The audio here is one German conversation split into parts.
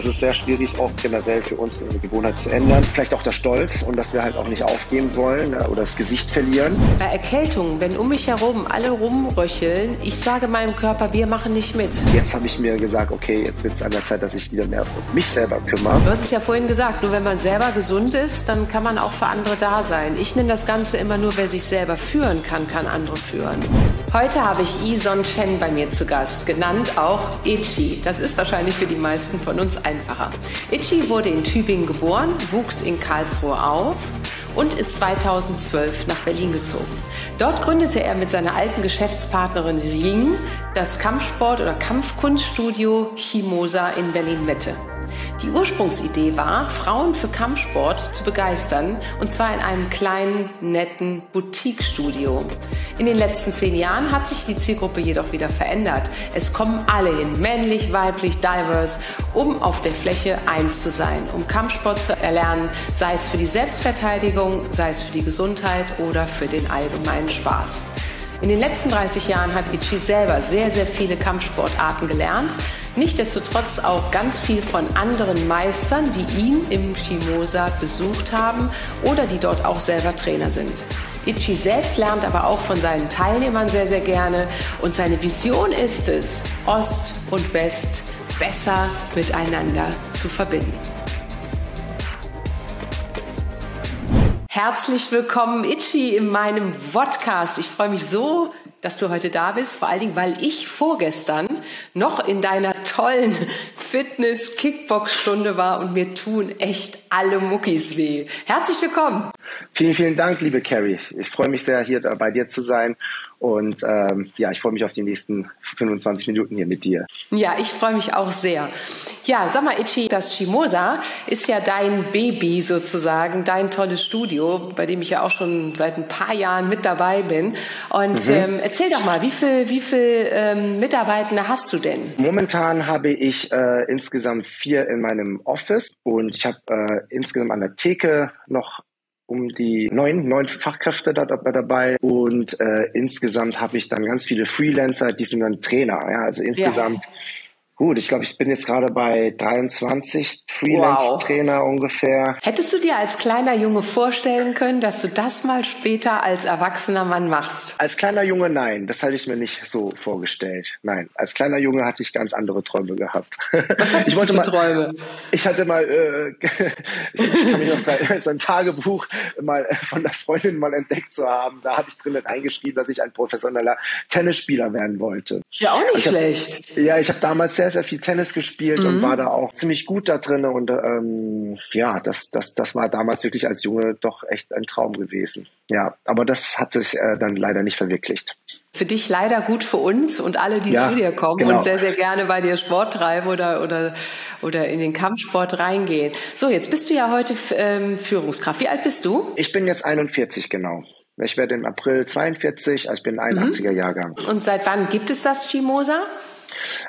Das ist sehr schwierig, auch generell für uns eine Gewohnheit zu ändern. Vielleicht auch der Stolz und dass wir halt auch nicht aufgeben wollen ne, oder das Gesicht verlieren. Bei Erkältungen, wenn um mich herum alle rumröcheln, ich sage meinem Körper, wir machen nicht mit. Jetzt habe ich mir gesagt, okay, jetzt wird es an der Zeit, dass ich wieder mehr um mich selber kümmere. Du hast es ja vorhin gesagt, nur wenn man selber gesund ist, dann kann man auch für andere da sein. Ich nenne das Ganze immer nur, wer sich selber führen kann, kann andere führen. Heute habe ich Yi Son Chen bei mir zu Gast, genannt auch Ichi. Das ist wahrscheinlich für die meisten von uns einfacher. Ichi wurde in Tübingen geboren, wuchs in Karlsruhe auf und ist 2012 nach Berlin gezogen. Dort gründete er mit seiner alten Geschäftspartnerin Ring das Kampfsport- oder Kampfkunststudio Chimosa in Berlin-Mitte. Die Ursprungsidee war, Frauen für Kampfsport zu begeistern, und zwar in einem kleinen, netten Boutique-Studio. In den letzten zehn Jahren hat sich die Zielgruppe jedoch wieder verändert. Es kommen alle hin, männlich, weiblich, diverse, um auf der Fläche eins zu sein, um Kampfsport zu erlernen, sei es für die Selbstverteidigung, sei es für die Gesundheit oder für den allgemeinen Spaß. In den letzten 30 Jahren hat Ichi selber sehr, sehr viele Kampfsportarten gelernt. Nichtsdestotrotz auch ganz viel von anderen Meistern, die ihn im Chimosa besucht haben oder die dort auch selber Trainer sind. Ichi selbst lernt aber auch von seinen Teilnehmern sehr, sehr gerne und seine Vision ist es, Ost und West besser miteinander zu verbinden. Herzlich willkommen, Itchy, in meinem Podcast. Ich freue mich so, dass du heute da bist, vor allen Dingen, weil ich vorgestern noch in deiner tollen Fitness-Kickbox-Stunde war und mir tun echt alle Muckis weh. Herzlich willkommen. Vielen, vielen Dank, liebe Carrie. Ich freue mich sehr, hier bei dir zu sein und ähm, ja, ich freue mich auf die nächsten 25 Minuten hier mit dir. Ja, ich freue mich auch sehr. Ja, sag mal, Ichi, das Shimosa ist ja dein Baby sozusagen, dein tolles Studio, bei dem ich ja auch schon seit ein paar Jahren mit dabei bin. Und mhm. ähm, erzähl doch mal, wie viel, wie viel ähm, Mitarbeitende hast du denn? Momentan habe ich äh, insgesamt vier in meinem Office und ich habe äh, insgesamt an der Theke noch um die neun, neun Fachkräfte da, dabei und äh, insgesamt habe ich dann ganz viele Freelancer, die sind dann Trainer. Ja, also insgesamt ja. Gut, ich glaube, ich bin jetzt gerade bei 23 Freelance-Trainer wow. ungefähr. Hättest du dir als kleiner Junge vorstellen können, dass du das mal später als erwachsener Mann machst? Als kleiner Junge nein, das hatte ich mir nicht so vorgestellt. Nein, als kleiner Junge hatte ich ganz andere Träume gehabt. Was hattest ich du für mal, Träume? Ich hatte mal, äh, ich kann mich noch bei sein Tagebuch mal von der Freundin mal entdeckt zu haben. Da habe ich drinnen eingeschrieben, dass ich ein professioneller Tennisspieler werden wollte. Ja, auch nicht also schlecht. Hab, ja, ich habe damals sehr sehr, sehr viel Tennis gespielt mhm. und war da auch ziemlich gut da drin. Und ähm, ja, das, das, das war damals wirklich als Junge doch echt ein Traum gewesen. Ja, aber das hat sich äh, dann leider nicht verwirklicht. Für dich leider gut für uns und alle, die ja, zu dir kommen genau. und sehr, sehr gerne bei dir Sport treiben oder, oder, oder in den Kampfsport reingehen. So, jetzt bist du ja heute ähm, Führungskraft. Wie alt bist du? Ich bin jetzt 41, genau. Ich werde im April 42, also ich bin 81er mhm. Jahrgang. Und seit wann gibt es das Chimosa?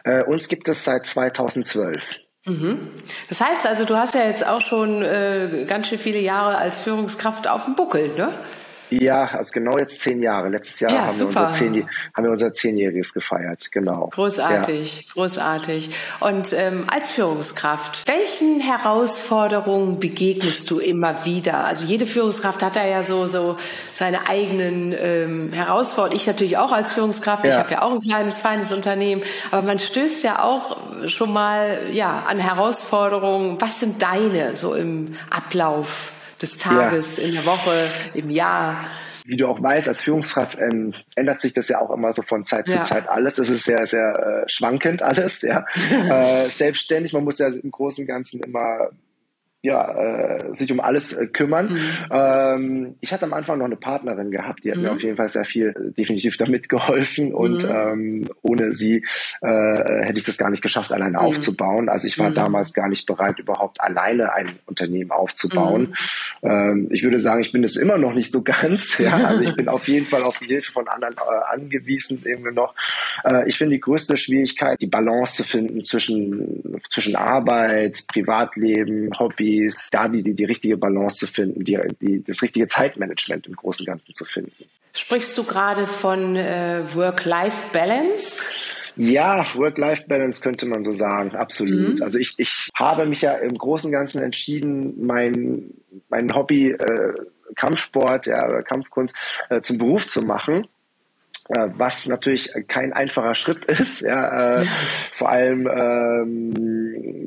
Äh, uns gibt es seit 2012. Mhm. Das heißt also, du hast ja jetzt auch schon äh, ganz schön viele Jahre als Führungskraft auf dem Buckel, ne? Ja, also genau jetzt zehn Jahre. Letztes Jahr ja, haben, wir unser zehn, haben wir unser Zehnjähriges gefeiert, genau. Großartig, ja. großartig. Und ähm, als Führungskraft, welchen Herausforderungen begegnest du immer wieder? Also jede Führungskraft hat da ja so, so seine eigenen ähm, Herausforderungen. Ich natürlich auch als Führungskraft, ja. ich habe ja auch ein kleines, feines Unternehmen, aber man stößt ja auch schon mal ja, an Herausforderungen. Was sind deine so im Ablauf? Des Tages, ja. in der Woche, im Jahr. Wie du auch weißt, als Führungskraft ähm, ändert sich das ja auch immer so von Zeit ja. zu Zeit alles. Es ist sehr, sehr äh, schwankend alles, ja. äh, selbstständig, man muss ja im Großen und Ganzen immer ja, äh, sich um alles äh, kümmern. Mhm. Ähm, ich hatte am Anfang noch eine Partnerin gehabt, die hat mhm. mir auf jeden Fall sehr viel äh, definitiv damit geholfen und mhm. ähm, ohne sie äh, hätte ich das gar nicht geschafft, alleine mhm. aufzubauen. Also ich war mhm. damals gar nicht bereit, überhaupt alleine ein Unternehmen aufzubauen. Mhm. Ähm, ich würde sagen, ich bin es immer noch nicht so ganz. Ja? Also ich bin auf jeden Fall auf die Hilfe von anderen äh, angewiesen, irgendwie noch. Äh, ich finde die größte Schwierigkeit, die Balance zu finden zwischen, zwischen Arbeit, Privatleben, Hobby, Hobbys, da die, die, die richtige Balance zu finden, die, die, das richtige Zeitmanagement im Großen und Ganzen zu finden. Sprichst du gerade von äh, Work-Life-Balance? Ja, Work-Life-Balance könnte man so sagen, absolut. Mhm. Also ich, ich habe mich ja im Großen und Ganzen entschieden, mein, mein Hobby äh, Kampfsport ja, oder Kampfkunst äh, zum Beruf zu machen was natürlich kein einfacher Schritt ist. Ja, äh, vor allem, ähm,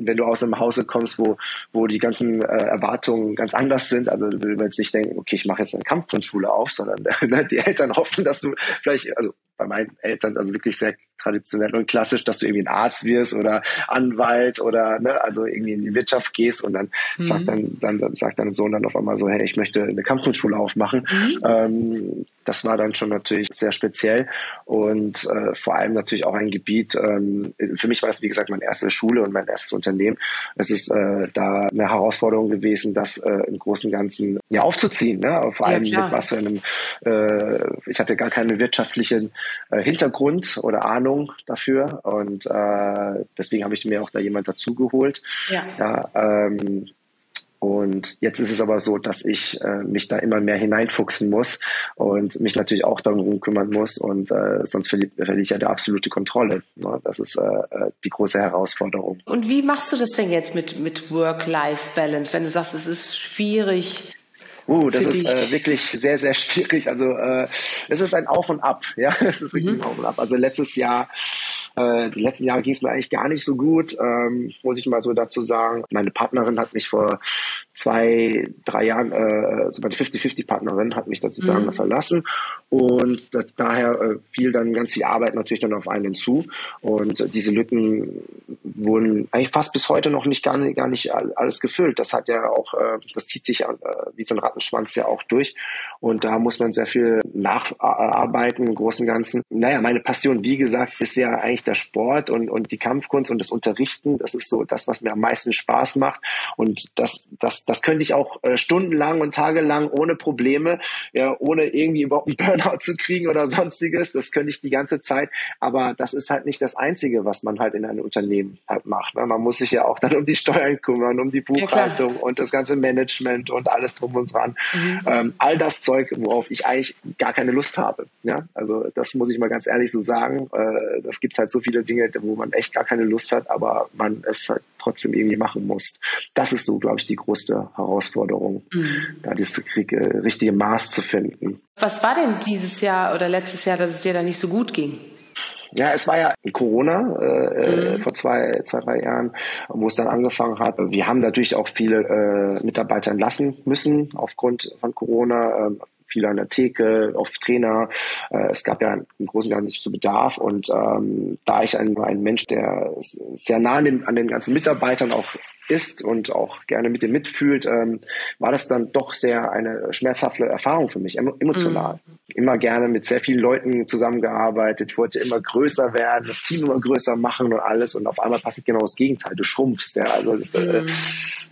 wenn du aus einem Hause kommst, wo, wo die ganzen äh, Erwartungen ganz anders sind. Also du willst jetzt nicht denken, okay, ich mache jetzt eine Kampfkunstschule auf, sondern die Eltern hoffen, dass du vielleicht, also bei meinen Eltern also wirklich sehr traditionell und klassisch, dass du irgendwie ein Arzt wirst oder Anwalt oder ne, also irgendwie in die Wirtschaft gehst und dann mhm. sagt dann, dann, dann sagt dein Sohn dann auf einmal so, hey, ich möchte eine Kampfkunstschule aufmachen. Mhm. Ähm, das war dann schon natürlich sehr speziell und äh, vor allem natürlich auch ein Gebiet. Ähm, für mich war es wie gesagt meine erste Schule und mein erstes Unternehmen. Es ist äh, da eine Herausforderung gewesen, das äh, im Großen und Ganzen ja aufzuziehen. Ne? Vor allem ja, mit was für einem. Äh, ich hatte gar keinen wirtschaftlichen äh, Hintergrund oder Ahnung dafür und äh, deswegen habe ich mir auch da jemand dazugeholt. Ja. ja ähm, und jetzt ist es aber so, dass ich äh, mich da immer mehr hineinfuchsen muss und mich natürlich auch darum kümmern muss und äh, sonst verliere verliere ich ja die absolute Kontrolle. Ne? Das ist äh, äh, die große Herausforderung. Und wie machst du das denn jetzt mit, mit Work-Life-Balance, wenn du sagst, es ist schwierig? Uh, das ist äh, wirklich sehr, sehr schwierig. Also äh, es ist ein Auf und Ab, ja. Es ist wirklich mhm. ein Auf und Ab. Also letztes Jahr äh, die letzten Jahre ging es mir eigentlich gar nicht so gut, ähm, muss ich mal so dazu sagen. Meine Partnerin hat mich vor zwei, drei Jahren, äh, also meine 50-50-Partnerin hat mich da sozusagen mhm. verlassen und das, daher äh, fiel dann ganz viel Arbeit natürlich dann auf einen zu und äh, diese Lücken wurden eigentlich fast bis heute noch nicht gar nicht, gar nicht alles gefüllt. Das hat ja auch, äh, das zieht sich äh, wie so ein Rattenschwanz ja auch durch und da muss man sehr viel nacharbeiten im Großen und Ganzen. Naja, meine Passion, wie gesagt, ist ja eigentlich der Sport und, und die Kampfkunst und das Unterrichten. Das ist so das, was mir am meisten Spaß macht und das, das das könnte ich auch äh, stundenlang und tagelang ohne Probleme, ja, ohne irgendwie überhaupt einen Burnout zu kriegen oder sonstiges. Das könnte ich die ganze Zeit. Aber das ist halt nicht das Einzige, was man halt in einem Unternehmen halt macht. Ne? Man muss sich ja auch dann um die Steuern kümmern, um die Buchhaltung ja, und das ganze Management und alles drum und dran. Mhm. Ähm, all das Zeug, worauf ich eigentlich gar keine Lust habe. Ja, also das muss ich mal ganz ehrlich so sagen. Äh, das gibt halt so viele Dinge, wo man echt gar keine Lust hat, aber man es halt trotzdem irgendwie machen muss. Das ist so, glaube ich, die größte Herausforderung, mhm. da das äh, richtige Maß zu finden. Was war denn dieses Jahr oder letztes Jahr, dass es dir da nicht so gut ging? Ja, es war ja Corona äh, mhm. vor zwei, zwei, drei Jahren, wo es dann angefangen hat. Wir haben natürlich auch viele äh, Mitarbeiter entlassen müssen aufgrund von Corona. Ähm, viele an der Theke, auf Trainer. Äh, es gab ja im Großen und Ganzen nicht so Bedarf. Und ähm, da ich ein, ein Mensch, der sehr nah an den, an den ganzen Mitarbeitern auch ist und auch gerne mit dem mitfühlt, ähm, war das dann doch sehr eine schmerzhafte Erfahrung für mich, emotional. Mhm. Immer gerne mit sehr vielen Leuten zusammengearbeitet, wollte immer größer werden, das Team immer größer machen und alles und auf einmal passiert genau das Gegenteil, du schrumpfst. Ja, also das, äh, mhm. äh,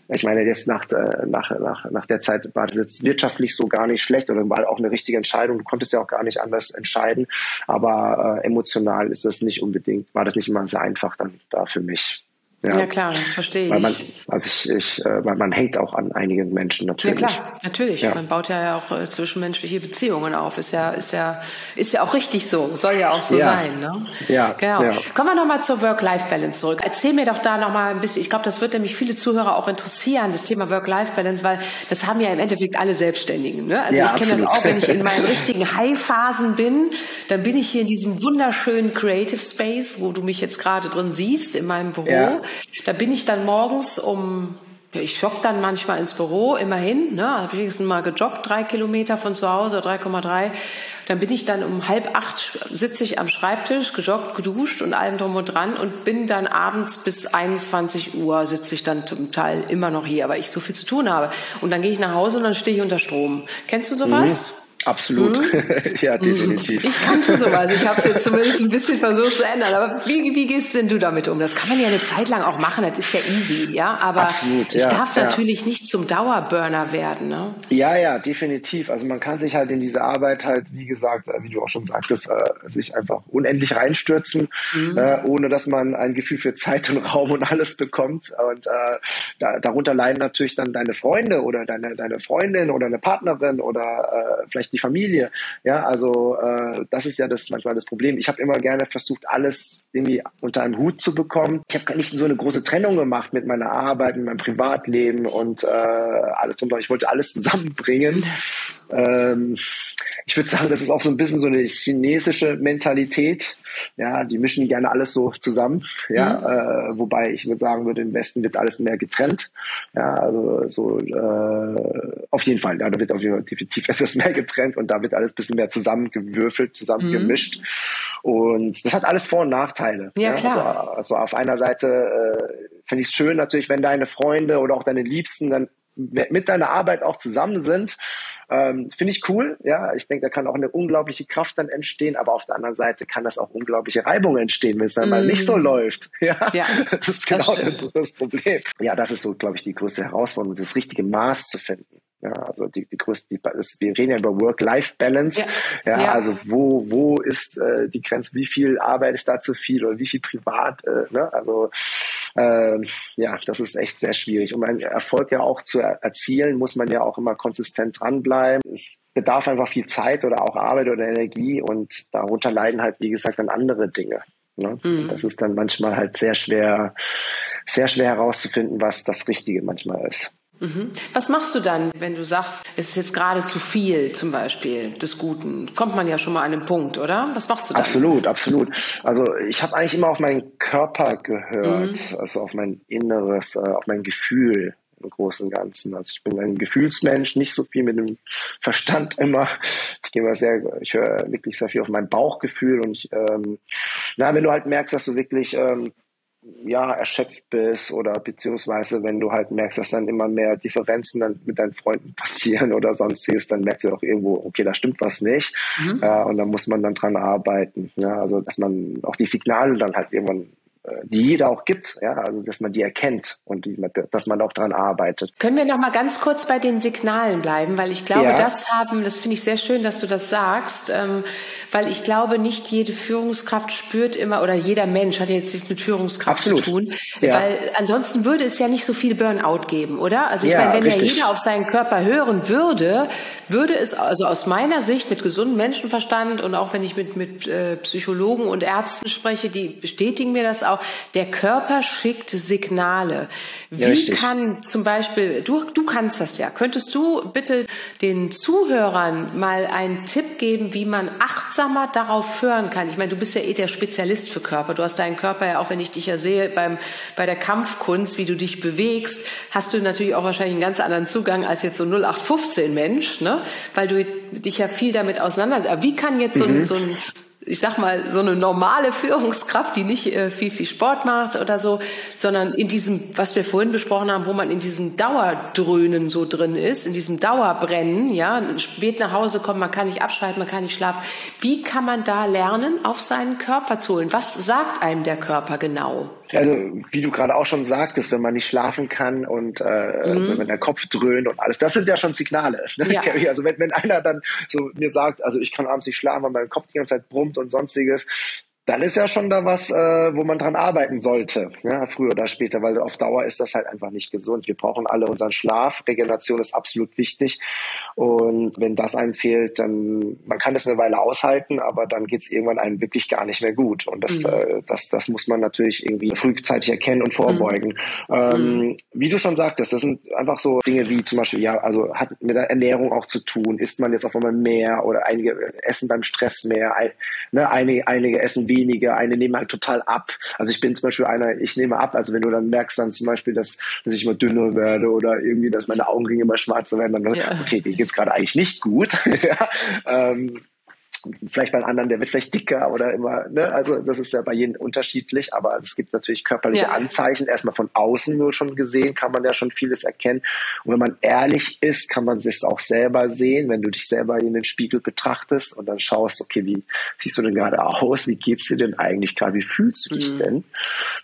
ich meine, jetzt nach, äh, nach, nach, nach der Zeit war das jetzt wirtschaftlich so gar nicht schlecht oder war auch eine richtige Entscheidung. Du konntest ja auch gar nicht anders entscheiden, aber äh, emotional ist das nicht unbedingt, war das nicht immer sehr einfach dann da für mich. Ja, ja klar, verstehe weil man, Also ich, ich äh, weil man hängt auch an einigen Menschen natürlich. Ja klar, natürlich. Ja. Man baut ja auch äh, zwischenmenschliche Beziehungen auf. Ist ja, ist ja, ist ja auch richtig so. Soll ja auch so ja. sein. Ne? Ja. Genau. Ja. Kommen wir nochmal zur Work-Life-Balance zurück. Erzähl mir doch da nochmal ein bisschen. Ich glaube, das wird nämlich viele Zuhörer auch interessieren, das Thema Work-Life-Balance, weil das haben ja im Endeffekt alle Selbstständigen. Ne? Also ich kenne das auch, wenn ich in meinen richtigen High-Phasen bin, dann bin ich hier in diesem wunderschönen Creative Space, wo du mich jetzt gerade drin siehst, in meinem Büro. Da bin ich dann morgens um, ja, ich jogge dann manchmal ins Büro, immerhin, ne, habe wenigstens mal gejoggt, drei Kilometer von zu Hause, 3,3. Dann bin ich dann um halb acht, sitze ich am Schreibtisch, gejoggt, geduscht und allem drum und dran und bin dann abends bis 21 Uhr sitze ich dann zum Teil immer noch hier, weil ich so viel zu tun habe. Und dann gehe ich nach Hause und dann stehe ich unter Strom. Kennst du sowas? Mhm. Absolut, hm? ja, definitiv. Ich kannte sowas, ich habe es jetzt zumindest ein bisschen versucht zu ändern. Aber wie, wie gehst denn du damit um? Das kann man ja eine Zeit lang auch machen, das ist ja easy, ja. Aber Absolut, es ja, darf ja. natürlich nicht zum Dauerburner werden, ne? Ja, ja, definitiv. Also man kann sich halt in diese Arbeit halt, wie gesagt, äh, wie du auch schon sagtest, äh, sich einfach unendlich reinstürzen, mhm. äh, ohne dass man ein Gefühl für Zeit und Raum und alles bekommt. Und äh, da, darunter leiden natürlich dann deine Freunde oder deine, deine Freundin oder eine Partnerin oder äh, vielleicht die Familie. Ja, also äh, das ist ja das manchmal das Problem. Ich habe immer gerne versucht, alles irgendwie unter einem Hut zu bekommen. Ich habe gar nicht so eine große Trennung gemacht mit meiner Arbeit, mit meinem Privatleben und äh, alles drumherum. Ich wollte alles zusammenbringen. Ähm, ich würde sagen, das ist auch so ein bisschen so eine chinesische Mentalität. Ja, die mischen gerne alles so zusammen. Ja, mhm. äh, wobei ich würde sagen würde, im Westen wird alles mehr getrennt. Ja, also so äh, auf jeden Fall. Ja, da wird auf jeden Fall definitiv etwas mehr getrennt und da wird alles ein bisschen mehr zusammengewürfelt, zusammengemischt. Mhm. Und das hat alles Vor- und Nachteile. Ja, ja? klar. Also, also, auf einer Seite äh, finde ich es schön natürlich, wenn deine Freunde oder auch deine Liebsten dann mit deiner Arbeit auch zusammen sind ähm, Finde ich cool, ja. Ich denke, da kann auch eine unglaubliche Kraft dann entstehen, aber auf der anderen Seite kann das auch unglaubliche Reibung entstehen, wenn es dann mm. mal nicht so mm. läuft. Ja, ja das ist genau das, das, das Problem. Ja, das ist so, glaube ich, die größte Herausforderung, das richtige Maß zu finden. Ja, also die, die größte, die, das, wir reden ja über Work-Life-Balance. Ja, ja, ja, also wo, wo ist äh, die Grenze, wie viel Arbeit ist da zu viel oder wie viel privat, äh, ne? Also äh, ja, das ist echt sehr schwierig. Um einen Erfolg ja auch zu erzielen, muss man ja auch immer konsistent dranbleiben. Es bedarf einfach viel Zeit oder auch Arbeit oder Energie und darunter leiden halt, wie gesagt, dann andere Dinge. Ne? Mhm. Das ist dann manchmal halt sehr schwer, sehr schwer herauszufinden, was das Richtige manchmal ist. Mhm. Was machst du dann, wenn du sagst, es ist jetzt gerade zu viel zum Beispiel des Guten? Kommt man ja schon mal an den Punkt, oder? Was machst du dann? Absolut, absolut. Also ich habe eigentlich immer auf meinen Körper gehört, mhm. also auf mein Inneres, äh, auf mein Gefühl im Großen und Ganzen. Also ich bin ein Gefühlsmensch, nicht so viel mit dem Verstand immer. Ich gehe mal sehr, ich höre wirklich sehr viel auf mein Bauchgefühl und ich, ähm, na, wenn du halt merkst, dass du wirklich ähm, ja, erschöpft bist oder beziehungsweise wenn du halt merkst, dass dann immer mehr Differenzen dann mit deinen Freunden passieren oder sonstiges, dann merkst du auch irgendwo, okay, da stimmt was nicht. Mhm. Äh, und da muss man dann dran arbeiten. Ja, also dass man auch die Signale dann halt irgendwann die jeder auch gibt, ja, also dass man die erkennt und die, dass man auch daran arbeitet. Können wir noch mal ganz kurz bei den Signalen bleiben, weil ich glaube, ja. das haben, das finde ich sehr schön, dass du das sagst, ähm, weil ich glaube, nicht jede Führungskraft spürt immer oder jeder Mensch hat jetzt nichts mit Führungskraft Absolut. zu tun, ja. weil ansonsten würde es ja nicht so viele Burnout geben, oder? Also ich ja, meine, wenn richtig. ja jeder auf seinen Körper hören würde, würde es also aus meiner Sicht mit gesundem Menschenverstand und auch wenn ich mit mit äh, Psychologen und Ärzten spreche, die bestätigen mir das auch auch, der Körper schickt Signale. Wie ja, kann zum Beispiel, du, du kannst das ja, könntest du bitte den Zuhörern mal einen Tipp geben, wie man achtsamer darauf hören kann? Ich meine, du bist ja eh der Spezialist für Körper. Du hast deinen Körper ja, auch wenn ich dich ja sehe, beim, bei der Kampfkunst, wie du dich bewegst, hast du natürlich auch wahrscheinlich einen ganz anderen Zugang als jetzt so 0815 Mensch, ne? Weil du dich ja viel damit auseinandersetzt. Aber wie kann jetzt so, mhm. so ein ich sag mal, so eine normale Führungskraft, die nicht äh, viel, viel Sport macht oder so, sondern in diesem, was wir vorhin besprochen haben, wo man in diesem Dauerdröhnen so drin ist, in diesem Dauerbrennen, ja, spät nach Hause kommt, man kann nicht abschalten, man kann nicht schlafen. Wie kann man da lernen, auf seinen Körper zu holen? Was sagt einem der Körper genau? Also, wie du gerade auch schon sagtest, wenn man nicht schlafen kann und äh, mhm. wenn der Kopf dröhnt und alles, das sind ja schon Signale. Ne? Ja. Also, wenn, wenn einer dann so mir sagt, also ich kann abends nicht schlafen, weil mein Kopf die ganze Zeit brummt und sonstiges, dann ist ja schon da was, äh, wo man dran arbeiten sollte, ja, früher oder später, weil auf Dauer ist das halt einfach nicht gesund. Wir brauchen alle unseren Schlaf. Regeneration ist absolut wichtig. Und wenn das einem fehlt, dann, man kann das eine Weile aushalten, aber dann geht's irgendwann einem wirklich gar nicht mehr gut. Und das, mhm. äh, das, das muss man natürlich irgendwie frühzeitig erkennen und vorbeugen. Mhm. Ähm, mhm. Wie du schon sagtest, das sind einfach so Dinge wie zum Beispiel, ja, also hat mit der Ernährung auch zu tun. Isst man jetzt auf einmal mehr oder einige essen beim Stress mehr, ein, ne, einige, einige essen wenige, eine nehmen halt total ab. Also ich bin zum Beispiel einer, ich nehme ab, also wenn du dann merkst dann zum Beispiel, dass, dass ich immer dünner werde oder irgendwie, dass meine Augenringe immer schwarzer werden, dann ja. okay, dir geht's gerade eigentlich nicht gut. ja, ähm, vielleicht bei einem anderen, der wird vielleicht dicker oder immer, ne? Also das ist ja bei jedem unterschiedlich, aber es gibt natürlich körperliche ja. Anzeichen. Erstmal von außen nur schon gesehen, kann man ja schon vieles erkennen. Und wenn man ehrlich ist, kann man es auch selber sehen, wenn du dich selber in den Spiegel betrachtest und dann schaust, okay, wie siehst du denn gerade aus? Wie geht's dir denn eigentlich gerade? Wie fühlst du dich mhm. denn?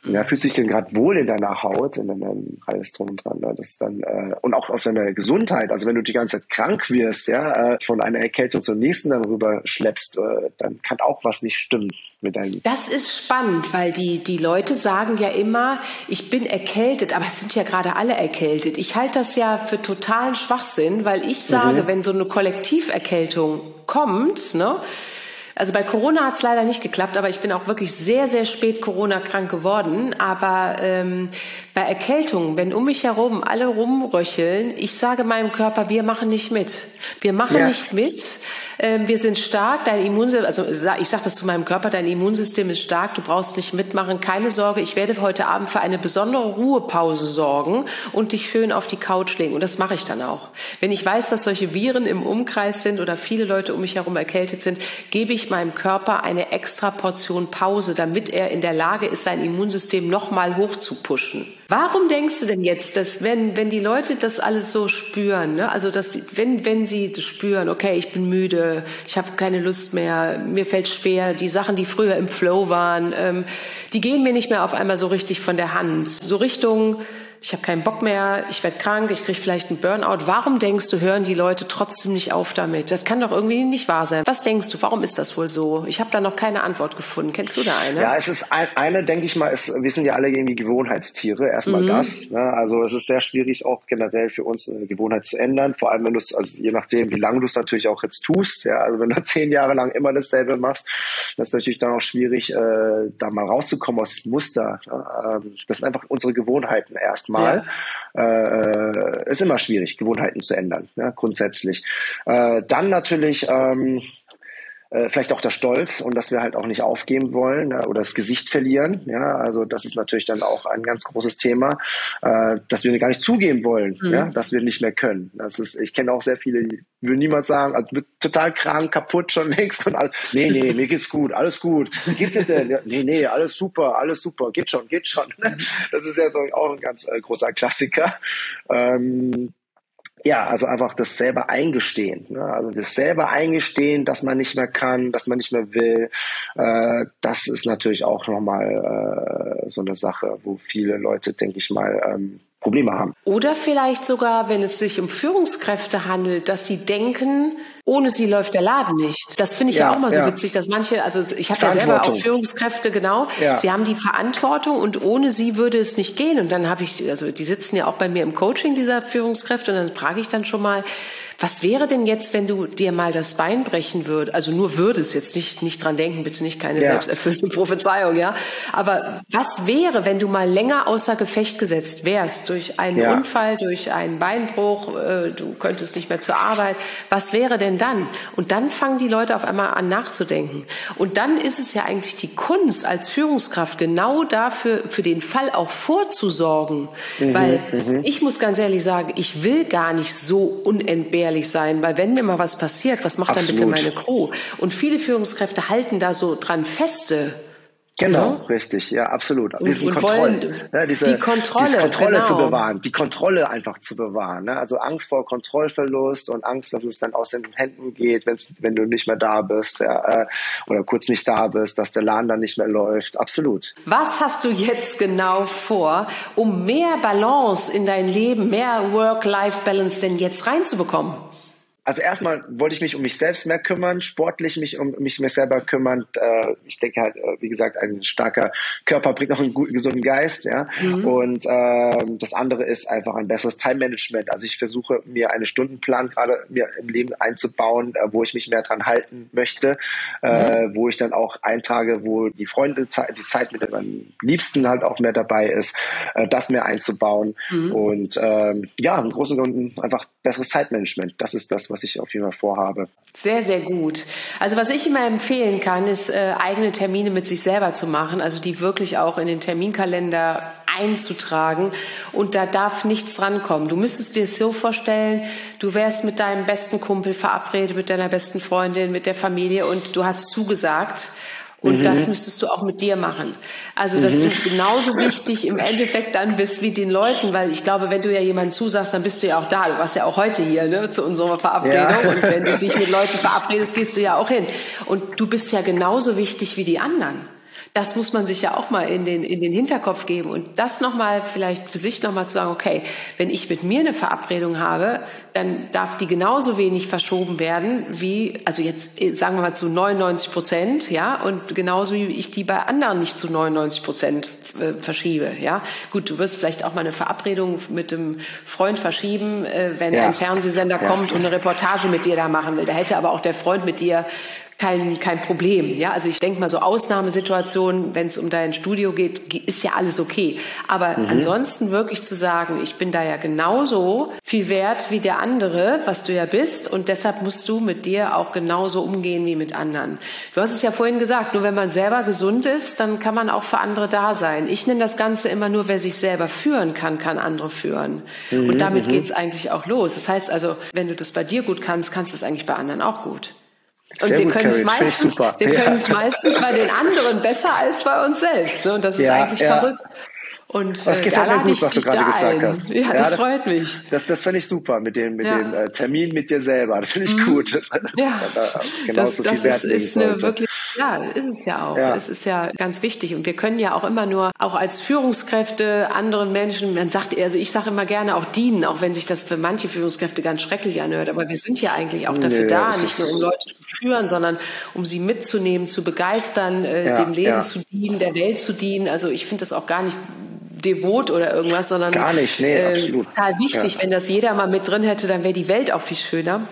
Ja, fühlst du dich denn gerade wohl in deiner Haut und dann alles drum und dran. Ne? Das dann, äh, und auch auf deine Gesundheit. Also wenn du die ganze Zeit krank wirst, ja, äh, von einer Erkältung zur nächsten dann rüber schlägst, rumschleppst, äh, dann kann auch was nicht stimmen mit deinem. Das ist spannend, weil die, die Leute sagen ja immer, ich bin erkältet, aber es sind ja gerade alle erkältet. Ich halte das ja für totalen Schwachsinn, weil ich sage, mhm. wenn so eine Kollektiverkältung kommt, ne, also bei Corona hat es leider nicht geklappt, aber ich bin auch wirklich sehr, sehr spät Corona-krank geworden. Aber ähm, bei Erkältungen, wenn um mich herum alle rumröcheln, ich sage meinem Körper, wir machen nicht mit. Wir machen ja. nicht mit. Ähm, wir sind stark, dein Immunsystem, also ich sage das zu meinem Körper, dein Immunsystem ist stark, du brauchst nicht mitmachen, keine Sorge, ich werde heute Abend für eine besondere Ruhepause sorgen und dich schön auf die Couch legen. Und das mache ich dann auch. Wenn ich weiß, dass solche Viren im Umkreis sind oder viele Leute um mich herum erkältet sind, gebe ich meinem Körper eine extra Portion Pause, damit er in der Lage ist, sein Immunsystem nochmal hoch zu pushen. Warum denkst du denn jetzt, dass wenn, wenn die Leute das alles so spüren, ne? also dass die, wenn, wenn sie spüren, okay, ich bin müde, ich habe keine Lust mehr, mir fällt schwer, die Sachen, die früher im Flow waren, ähm, die gehen mir nicht mehr auf einmal so richtig von der Hand. So Richtung ich habe keinen Bock mehr, ich werde krank, ich kriege vielleicht einen Burnout. Warum denkst du, hören die Leute trotzdem nicht auf damit? Das kann doch irgendwie nicht wahr sein. Was denkst du, warum ist das wohl so? Ich habe da noch keine Antwort gefunden. Kennst du da eine? Ja, es ist ein, eine, denke ich mal, ist, wir sind ja alle irgendwie Gewohnheitstiere. Erstmal mhm. das. Ne? Also es ist sehr schwierig auch generell für uns eine Gewohnheit zu ändern. Vor allem, wenn du es, also je nachdem, wie lange du es natürlich auch jetzt tust. Ja, also wenn du zehn Jahre lang immer dasselbe machst, das ist natürlich dann auch schwierig, äh, da mal rauszukommen aus dem Muster. Ja? Ähm, das sind einfach unsere Gewohnheiten erst erstmal. Ja. Äh, ist immer schwierig, Gewohnheiten zu ändern, ja, grundsätzlich. Äh, dann natürlich ähm, äh, vielleicht auch der Stolz und dass wir halt auch nicht aufgeben wollen ja, oder das Gesicht verlieren. Ja, also das ist natürlich dann auch ein ganz großes Thema, äh, dass wir gar nicht zugeben wollen, mhm. ja, dass wir nicht mehr können. Das ist, ich kenne auch sehr viele, die würden niemand sagen, also total krank, kaputt schon längst und alles. Nee, nee, mir geht's gut, alles gut. Wie geht's dir denn? Ja, nee, nee, alles super, alles super, geht schon, geht schon. Das ist ja so auch ein ganz äh, großer Klassiker. Ähm, ja, also einfach das selber eingestehen. Ne? Also das selber eingestehen, dass man nicht mehr kann, dass man nicht mehr will. Äh, das ist natürlich auch nochmal äh, so eine Sache, wo viele Leute, denke ich mal, ähm, Probleme haben. Oder vielleicht sogar, wenn es sich um Führungskräfte handelt, dass sie denken, ohne sie läuft der Laden nicht. Das finde ich ja, ja, auch mal so ja. witzig, dass manche, also ich habe ja selber auch Führungskräfte, genau, ja. sie haben die Verantwortung und ohne sie würde es nicht gehen. Und dann habe ich, also die sitzen ja auch bei mir im Coaching dieser Führungskräfte und dann frage ich dann schon mal, was wäre denn jetzt, wenn du dir mal das Bein brechen würdest? Also nur würdest, jetzt nicht, nicht dran denken, bitte nicht keine ja. selbsterfüllende Prophezeiung, ja. Aber was wäre, wenn du mal länger außer Gefecht gesetzt wärst durch einen ja. Unfall, durch einen Beinbruch, äh, du könntest nicht mehr zur Arbeit? Was wäre denn dann? Und dann fangen die Leute auf einmal an nachzudenken. Und dann ist es ja eigentlich die Kunst als Führungskraft genau dafür, für den Fall auch vorzusorgen. Mhm, Weil mhm. ich muss ganz ehrlich sagen, ich will gar nicht so unentbehrlich ehrlich sein, weil wenn mir mal was passiert, was macht Absolut. dann bitte meine Crew? Und viele Führungskräfte halten da so dran feste. Genau, ja? richtig, ja, absolut. Und, Diesen und Kontrollen, ne, diese, die Kontrolle, diese Kontrolle genau. zu bewahren, die Kontrolle einfach zu bewahren. Ne? Also Angst vor Kontrollverlust und Angst, dass es dann aus den Händen geht, wenn's, wenn du nicht mehr da bist ja, äh, oder kurz nicht da bist, dass der Laden dann nicht mehr läuft. Absolut. Was hast du jetzt genau vor, um mehr Balance in dein Leben, mehr Work-Life-Balance denn jetzt reinzubekommen? Also erstmal wollte ich mich um mich selbst mehr kümmern, sportlich mich um mich mehr selber kümmern. Äh, ich denke halt, äh, wie gesagt, ein starker Körper bringt auch einen guten, gesunden Geist, ja. Mhm. Und äh, das andere ist einfach ein besseres Time-Management. Also ich versuche mir einen Stundenplan gerade mir im Leben einzubauen, äh, wo ich mich mehr dran halten möchte, äh, mhm. wo ich dann auch eintrage, wo die Freunde, die Zeit mit meinem Liebsten halt auch mehr dabei ist, äh, das mehr einzubauen. Mhm. Und ähm, ja, im Großen und Ganzen einfach besseres Zeitmanagement. Das ist das, was was ich auf jeden Fall vorhabe. Sehr, sehr gut. Also was ich immer empfehlen kann, ist äh, eigene Termine mit sich selber zu machen, also die wirklich auch in den Terminkalender einzutragen und da darf nichts rankommen. Du müsstest dir es so vorstellen, du wärst mit deinem besten Kumpel verabredet, mit deiner besten Freundin, mit der Familie und du hast zugesagt und mhm. das müsstest du auch mit dir machen. Also, dass mhm. du genauso wichtig im Endeffekt dann bist wie den Leuten, weil ich glaube, wenn du ja jemanden zusagst, dann bist du ja auch da. Du warst ja auch heute hier ne, zu unserer Verabredung. Ja. Und wenn du dich mit Leuten verabredest, gehst du ja auch hin. Und du bist ja genauso wichtig wie die anderen. Das muss man sich ja auch mal in den, in den Hinterkopf geben und das nochmal vielleicht für sich nochmal zu sagen, okay, wenn ich mit mir eine Verabredung habe, dann darf die genauso wenig verschoben werden wie, also jetzt äh, sagen wir mal zu 99 Prozent, ja, und genauso wie ich die bei anderen nicht zu 99 Prozent äh, verschiebe, ja. Gut, du wirst vielleicht auch mal eine Verabredung mit dem Freund verschieben, äh, wenn ja. ein Fernsehsender ja. kommt und eine Reportage mit dir da machen will. Da hätte aber auch der Freund mit dir kein, kein Problem. Ja, also ich denke mal so Ausnahmesituationen, wenn es um dein Studio geht, ist ja alles okay. Aber mhm. ansonsten wirklich zu sagen, ich bin da ja genauso viel wert wie der andere, was du ja bist, und deshalb musst du mit dir auch genauso umgehen wie mit anderen. Du hast es ja vorhin gesagt, nur wenn man selber gesund ist, dann kann man auch für andere da sein. Ich nenne das Ganze immer nur, wer sich selber führen kann, kann andere führen. Mhm. Und damit mhm. geht's eigentlich auch los. Das heißt also, wenn du das bei dir gut kannst, kannst du es eigentlich bei anderen auch gut. Und Sehr wir können es meistens, wir können es ja. meistens bei den anderen besser als bei uns selbst. Ne? Und das ist ja, eigentlich ja. verrückt. Und das gefällt mir gut, was du gerade gesagt hast. Ja, ja das, das, freut mich. Das, das finde ich super mit dem, mit ja. dem äh, Termin mit dir selber. Das finde ich mhm. gut. Das, ja, da das, so das ist, ist eine wirklich, ja, ist es ja auch. Ja. Es ist ja ganz wichtig. Und wir können ja auch immer nur, auch als Führungskräfte anderen Menschen, man sagt, also ich sage immer gerne auch dienen, auch wenn sich das für manche Führungskräfte ganz schrecklich anhört. Aber wir sind ja eigentlich auch dafür nee, da, nicht nur um Leute zu führen, sondern um sie mitzunehmen, zu begeistern, äh, dem Leben zu dienen, der Welt zu dienen. Also ich finde das auch gar nicht devot oder irgendwas, sondern gar nicht, nee, äh, absolut. total wichtig. Ja. Wenn das jeder mal mit drin hätte, dann wäre die Welt auch viel schöner.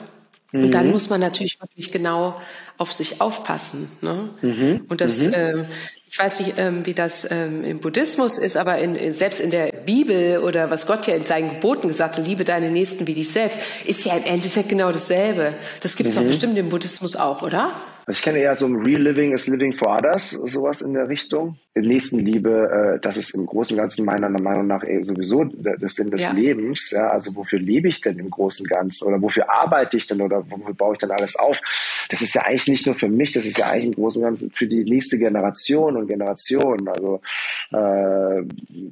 Mhm. Und dann mhm. muss man natürlich wirklich genau auf sich aufpassen. Ne? Mhm. Und das, mhm. ähm, ich weiß nicht, ähm, wie das ähm, im Buddhismus ist, aber in, selbst in der Bibel oder was Gott ja in seinen Geboten gesagt hat, liebe deine Nächsten wie dich selbst, ist ja im Endeffekt genau dasselbe. Das gibt es doch mhm. bestimmt im Buddhismus auch, oder? Also ich kenne eher so ein Real Living is Living for Others, sowas in der Richtung. Nächstenliebe, äh, das ist im Großen und Ganzen meiner Meinung nach sowieso das Sinn des ja. Lebens. Ja? Also wofür lebe ich denn im Großen und Ganzen oder wofür arbeite ich denn oder wofür baue ich denn alles auf? Das ist ja eigentlich nicht nur für mich, das ist ja eigentlich im Großen und Ganzen für die nächste Generation und Generation. Also äh,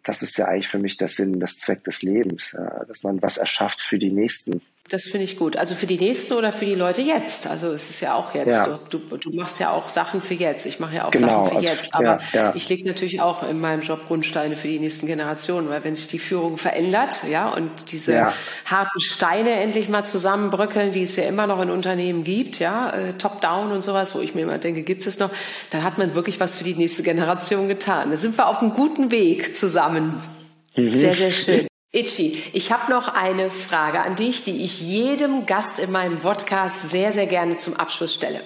das ist ja eigentlich für mich der Sinn, das Zweck des Lebens, ja? dass man was erschafft für die Nächsten. Das finde ich gut. Also für die nächsten oder für die Leute jetzt. Also es ist ja auch jetzt. Ja. Du, du, machst ja auch Sachen für jetzt. Ich mache ja auch genau, Sachen für also, jetzt. Aber ja, ja. ich lege natürlich auch in meinem Job Grundsteine für die nächsten Generationen, weil wenn sich die Führung verändert, ja, und diese harten Steine endlich mal zusammenbröckeln, die es ja immer noch in Unternehmen gibt, ja, äh, Top-Down und sowas, wo ich mir immer denke, gibt es noch, dann hat man wirklich was für die nächste Generation getan. Da sind wir auf einem guten Weg zusammen. Mhm. Sehr, sehr schön. Itchy, ich habe noch eine Frage an dich, die ich jedem Gast in meinem Podcast sehr, sehr gerne zum Abschluss stelle.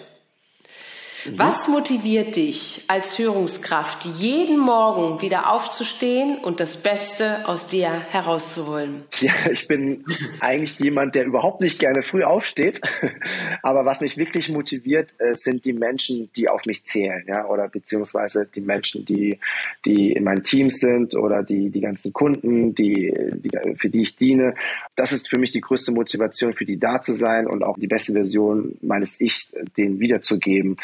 Was motiviert dich als Führungskraft, jeden Morgen wieder aufzustehen und das Beste aus dir herauszuholen? Ja, ich bin eigentlich jemand, der überhaupt nicht gerne früh aufsteht. Aber was mich wirklich motiviert, äh, sind die Menschen, die auf mich zählen, ja, oder beziehungsweise die Menschen, die, die in meinem Team sind oder die, die ganzen Kunden, die, die, für die ich diene. Das ist für mich die größte Motivation, für die da zu sein und auch die beste Version meines Ich, denen wiederzugeben.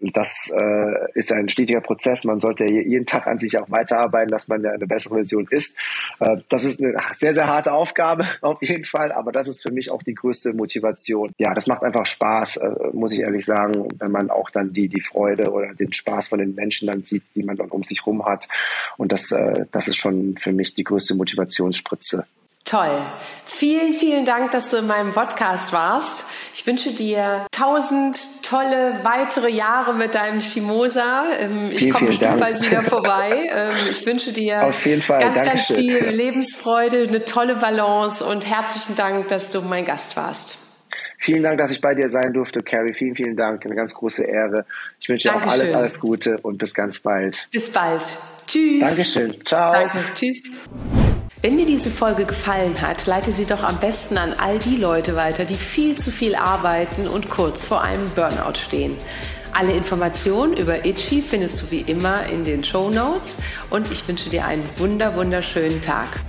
Das äh, ist ein stetiger Prozess. Man sollte jeden Tag an sich auch weiterarbeiten, dass man ja eine bessere Version ist. Äh, das ist eine sehr, sehr harte Aufgabe auf jeden Fall, aber das ist für mich auch die größte Motivation. Ja, das macht einfach Spaß, äh, muss ich ehrlich sagen, wenn man auch dann die, die Freude oder den Spaß von den Menschen dann sieht, die man dann um sich rum hat. Und das, äh, das ist schon für mich die größte Motivationsspritze. Toll. Vielen, vielen Dank, dass du in meinem Podcast warst. Ich wünsche dir tausend tolle weitere Jahre mit deinem Chimosa. Ähm, ich komme bestimmt bald wieder vorbei. Ähm, ich wünsche dir ganz, Dankeschön. ganz viel Lebensfreude, eine tolle Balance und herzlichen Dank, dass du mein Gast warst. Vielen Dank, dass ich bei dir sein durfte, Carrie. Vielen, vielen Dank. Eine ganz große Ehre. Ich wünsche dir auch alles, alles Gute und bis ganz bald. Bis bald. Tschüss. Dankeschön. Ciao. Danke. Tschüss. Wenn dir diese Folge gefallen hat, leite sie doch am besten an all die Leute weiter, die viel zu viel arbeiten und kurz vor einem Burnout stehen. Alle Informationen über Itchy findest du wie immer in den Show Notes und ich wünsche dir einen wunder wunderschönen Tag.